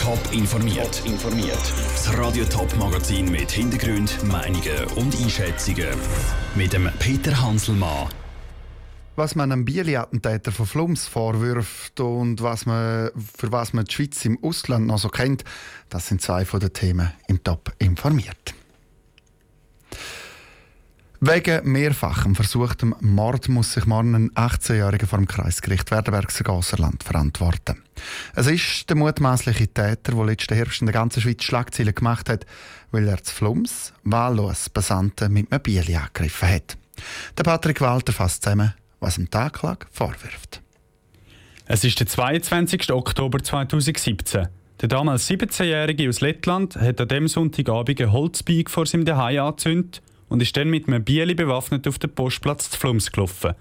Top informiert. informiert. Das Radio Top Magazin mit Hintergrund, Meinungen und Einschätzungen mit dem Peter Hanselmann. Was man einem Bieli-Attentäter von Flums vorwirft und was man, für was man die Schweiz im Ausland noch so kennt, das sind zwei von den Themen im Top informiert. Wegen mehrfachem versuchtem Mord muss sich morgen ein 18-Jähriger vor dem Kreisgericht Werdenbergser Gasserland verantworten. Es ist der mutmaßliche Täter, der letzten Herbst in der ganzen Schweiz Schlagzeilen gemacht hat, weil er zu Flums wahllos Passanten mit einem Bieli angegriffen hat. Der Patrick Walter fasst zusammen, was ihm die Anklage vorwirft. Es ist der 22. Oktober 2017. Der damals 17-Jährige aus Lettland hat an dem Sonntagabend ein Holzbeig vor seinem Zuhause angezündet und ist dann mit einem Bieli bewaffnet auf den Postplatz zu Flums gelaufen.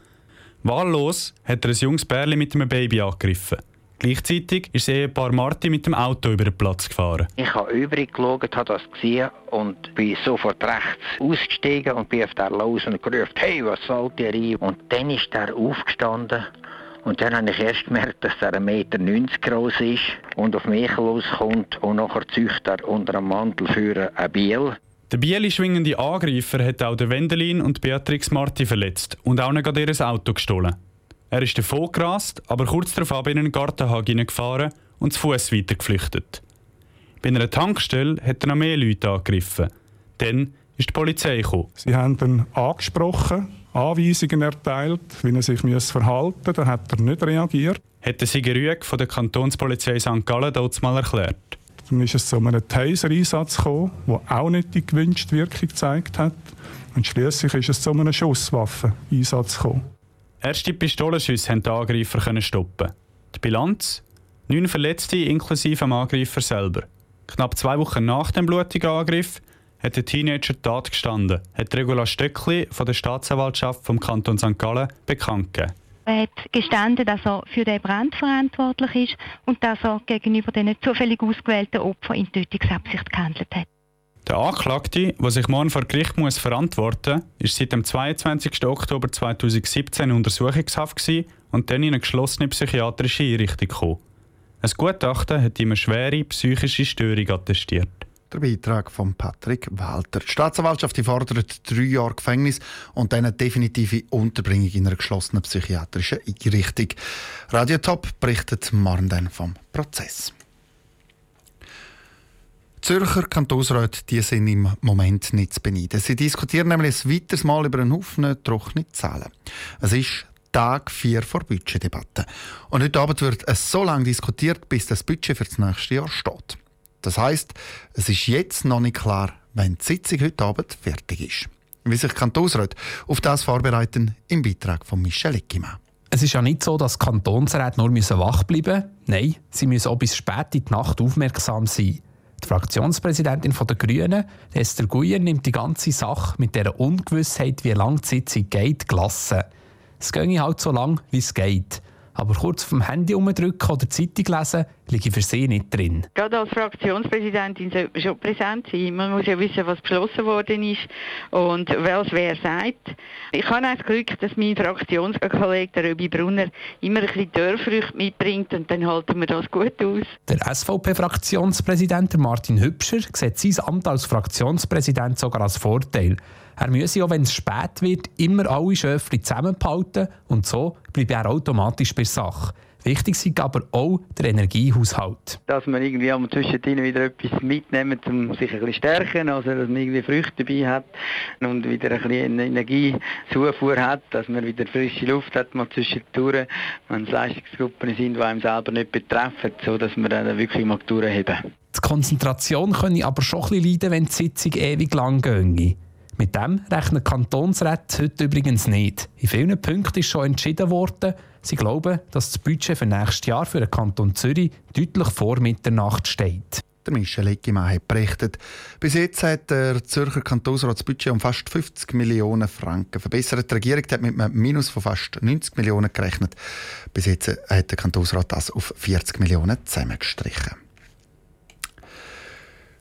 Wahllos hat er ein junges Bärli mit einem Baby angegriffen. Gleichzeitig ist das Ehepaar Marti mit dem Auto über den Platz gefahren. Ich habe übrig geschaut, habe das gesehen und bin sofort rechts ausgestiegen und bin auf der los und gerufen, hey, was soll der rein? Und dann ist er aufgestanden und dann habe ich erst gemerkt, dass er 1,90 Meter groß ist und auf mich loskommt und nachher züchtet er unter einem Mantel für ein Biel. Der Bieli schwingende Angreifer hat auch Wendelin und Beatrix Marti verletzt und auch nicht ihr Auto gestohlen. Er ist davon gerast, aber kurz darauf in einen Gartenhag gefahren und zu Fuß weiter geflüchtet. Bei einer Tankstelle hat er noch mehr Leute angegriffen. Dann ist die Polizei gekommen. Sie haben ihn angesprochen, Anweisungen erteilt, wie er sich verhalten müsse. Dann hat er nicht reagiert. Hat der Sigerüg von der Kantonspolizei St. Gallen dort mal erklärt. Dann ist es zu einem Taser-Einsatz gekommen, der auch nicht die gewünschte Wirkung gezeigt hat. Und schließlich ist es zu einem Schusswaffeneinsatz gekommen. Erste Pistolenschüsse haben die Angreifer stoppen. Die Bilanz? Neun Verletzte inklusive dem Angreifer selber. Knapp zwei Wochen nach dem blutigen Angriff hat der Teenager Tat gestanden, hat Regula Stöckli von der Staatsanwaltschaft vom Kanton St. Gallen bekannt gegeben. Er hat gestanden, dass er für den Brand verantwortlich ist und dass er gegenüber den zufällig ausgewählten Opfern in Tötungsabsicht gehandelt hat. Der Anklagte, der sich morgen vor Gericht muss verantworten muss, ist seit dem 22. Oktober 2017 in Untersuchungshaft und dann in eine geschlossene psychiatrische Einrichtung gekommen. Ein Gutachten hat ihm eine schwere psychische Störung attestiert. Der Beitrag von Patrick Walter. Die Staatsanwaltschaft fordert drei Jahre Gefängnis und eine definitive Unterbringung in einer geschlossenen psychiatrischen Einrichtung. Radio Top berichtet morgen dann vom Prozess. Zürcher Kantonsräte die sind im Moment nicht zu beneiden. Sie diskutieren nämlich ein weiteres Mal über einen Haufen trockene Zahlen. Es ist Tag 4 vor Budgetdebatte. Und heute Abend wird es so lange diskutiert, bis das Budget für das nächste Jahr steht. Das heißt, es ist jetzt noch nicht klar, wenn die Sitzung heute Abend fertig ist. Wie sich Kantonsräte auf das vorbereiten, im Beitrag von Michel Eckimann. Es ist ja nicht so, dass Kantonsräte nur wach bleiben müssen. Nein, sie müssen auch bis spät in die Nacht aufmerksam sein. Die Fraktionspräsidentin der Grünen, Esther Guyer, nimmt die ganze Sache mit der Ungewissheit, wie lange die Sitzung geht, gelassen. Es ginge halt so lang, wie es geht. Aber kurz dem Handy umdrücken oder Zeitung lesen, liege für Sie nicht drin. Gerade als Fraktionspräsidentin sollte man schon präsent sein. Man muss ja wissen, was beschlossen worden ist und was wer sagt. Ich habe auch das Glück, dass mein Fraktionskollege, der Röbi Brunner, immer ein bisschen Dörrfrüchte mitbringt und dann halten wir das gut aus. Der SVP-Fraktionspräsident Martin Hübscher sieht sein Amt als Fraktionspräsident sogar als Vorteil. Er müsse auch, wenn es spät wird, immer alle Schöfli zusammenhalten und so bleibe er automatisch bei Sache. Wichtig ist aber auch der Energiehaushalt. Dass man irgendwie am zwischendrin wieder etwas mitnehmen, um sich ein bisschen stärken, also dass man irgendwie Früchte dabei hat und wieder ein bisschen Energiezufuhr hat, dass man wieder frische Luft hat, mal zwischendurch, wenn es Leistungsgruppen sind, die einem selber nicht betreffen, so dass man dann wirklich mal durchheben. Die Konzentration könne aber schon ein bisschen leiden, wenn die Sitzung ewig lang ginge. Mit dem rechnen Kantonsräte heute übrigens nicht. In vielen Punkten ist schon entschieden worden. Sie glauben, dass das Budget für nächstes Jahr für den Kanton Zürich deutlich vor Mitternacht steht. Der Michel Eckimann hat berichtet. Bis jetzt hat der Zürcher Kantonsrat das Budget um fast 50 Millionen Franken verbessert. Die Regierung hat mit einem Minus von fast 90 Millionen gerechnet. Bis jetzt hat der Kantonsrat das auf 40 Millionen zusammengestrichen.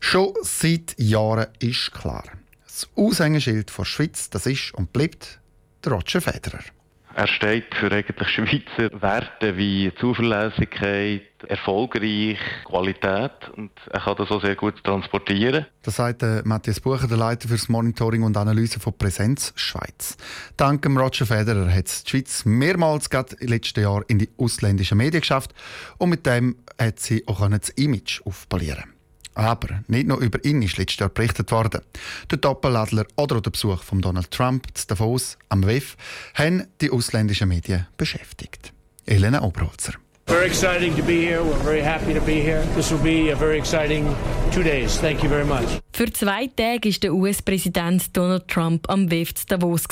Schon seit Jahren ist klar, das Aushängeschild der Schweiz, das ist und bleibt der Roger Federer. Er steht für eigentlich Schweizer Werte wie Zuverlässigkeit, erfolgreich, Qualität und er kann das auch sehr gut transportieren. Das sagt äh, Matthias Bucher, der Leiter für das Monitoring und Analyse von Präsenz Schweiz. Dank Roger Federer hat die Schweiz mehrmals gerade letzten Jahr in die ausländischen Medien geschafft und mit dem hat sie auch das Image aufpolieren aber nicht nur über ihn ist letztes Jahr berichtet worden. Der Doppeladler oder der Besuch von Donald Trump zu Davos am WEF haben die ausländischen Medien beschäftigt. Elena Oberholzer. Very exciting to be here. We're very happy to be here. This will be a very exciting two days. Thank you very much. Für zwei Tage war der US-Präsident Donald Trump am WEF zu Davos.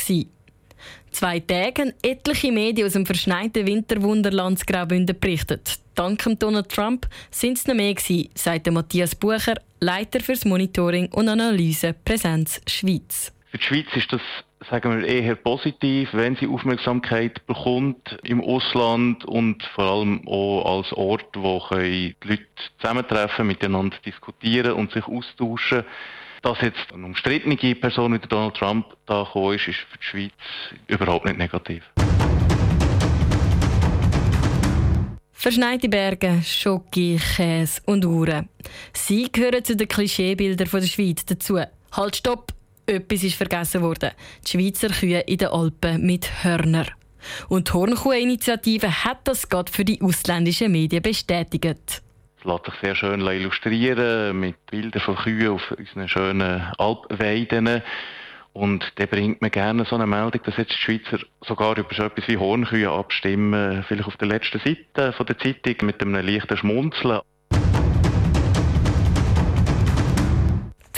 Zwei Tage haben etliche Medien aus dem verschneiten Winterwunderland Graubünden berichtet. Dank Donald Trump sind es noch mehr gewesen, sagt Matthias Bucher, Leiter fürs Monitoring und Analyse Präsenz Schweiz. Für die Schweiz ist das sagen wir, eher positiv, wenn sie Aufmerksamkeit bekommt im Ausland und vor allem auch als Ort, wo die Leute zusammentreffen, miteinander diskutieren und sich austauschen. Dass jetzt eine umstrittene Person wie Donald Trump da gekommen ist, ist für die Schweiz überhaupt nicht negativ. Verschneite Berge, Schoki, Käse und Uhren. Sie gehören zu den Klischeebildern der Schweiz dazu. Halt, stopp! Etwas ist vergessen worden. Die Schweizer Kühe in den Alpen mit Hörner. Und die Hornkuh-Initiative hat das gerade für die ausländischen Medien bestätigt. Es lässt sich sehr schön illustrieren mit Bildern von Kühen auf unseren schönen Alpweiden. Und da bringt man gerne so eine Meldung, dass jetzt die Schweizer sogar über so etwas wie Hornkühe abstimmen, vielleicht auf der letzten Seite von der Zeitung mit einem leichten Schmunzeln.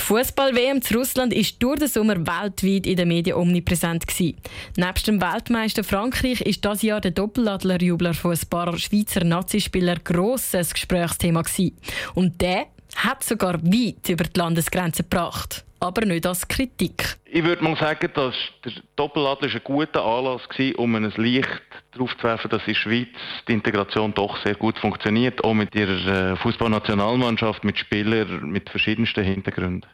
Fußball-WM zu Russland ist durch den Sommer weltweit in den Medien omnipräsent gewesen. Nebst dem Weltmeister Frankreich ist das Jahr der Doppeladlerjubler von ein paar Schweizer Nazispielern grosses Gesprächsthema. Und der hat sogar weit über die Landesgrenze gebracht aber nicht als Kritik. Ich würde mal sagen, dass der Doppeladler ein guter Anlass war, um ein Licht darauf zu werfen, dass in der Schweiz die Integration doch sehr gut funktioniert, auch mit ihrer äh, Fußballnationalmannschaft, mit Spielern mit verschiedensten Hintergründen.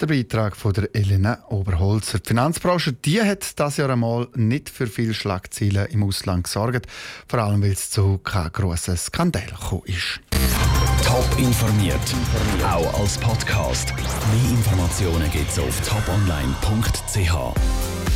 Der Beitrag von der Elena Oberholzer. Die Finanzbranche die hat das Jahr einmal nicht für viele Schlagzeilen im Ausland gesorgt, vor allem weil es zu keinem grossen Skandal gekommen ist. Top informiert, auch als Podcast. Mehr Informationen gibt es auf toponline.ch.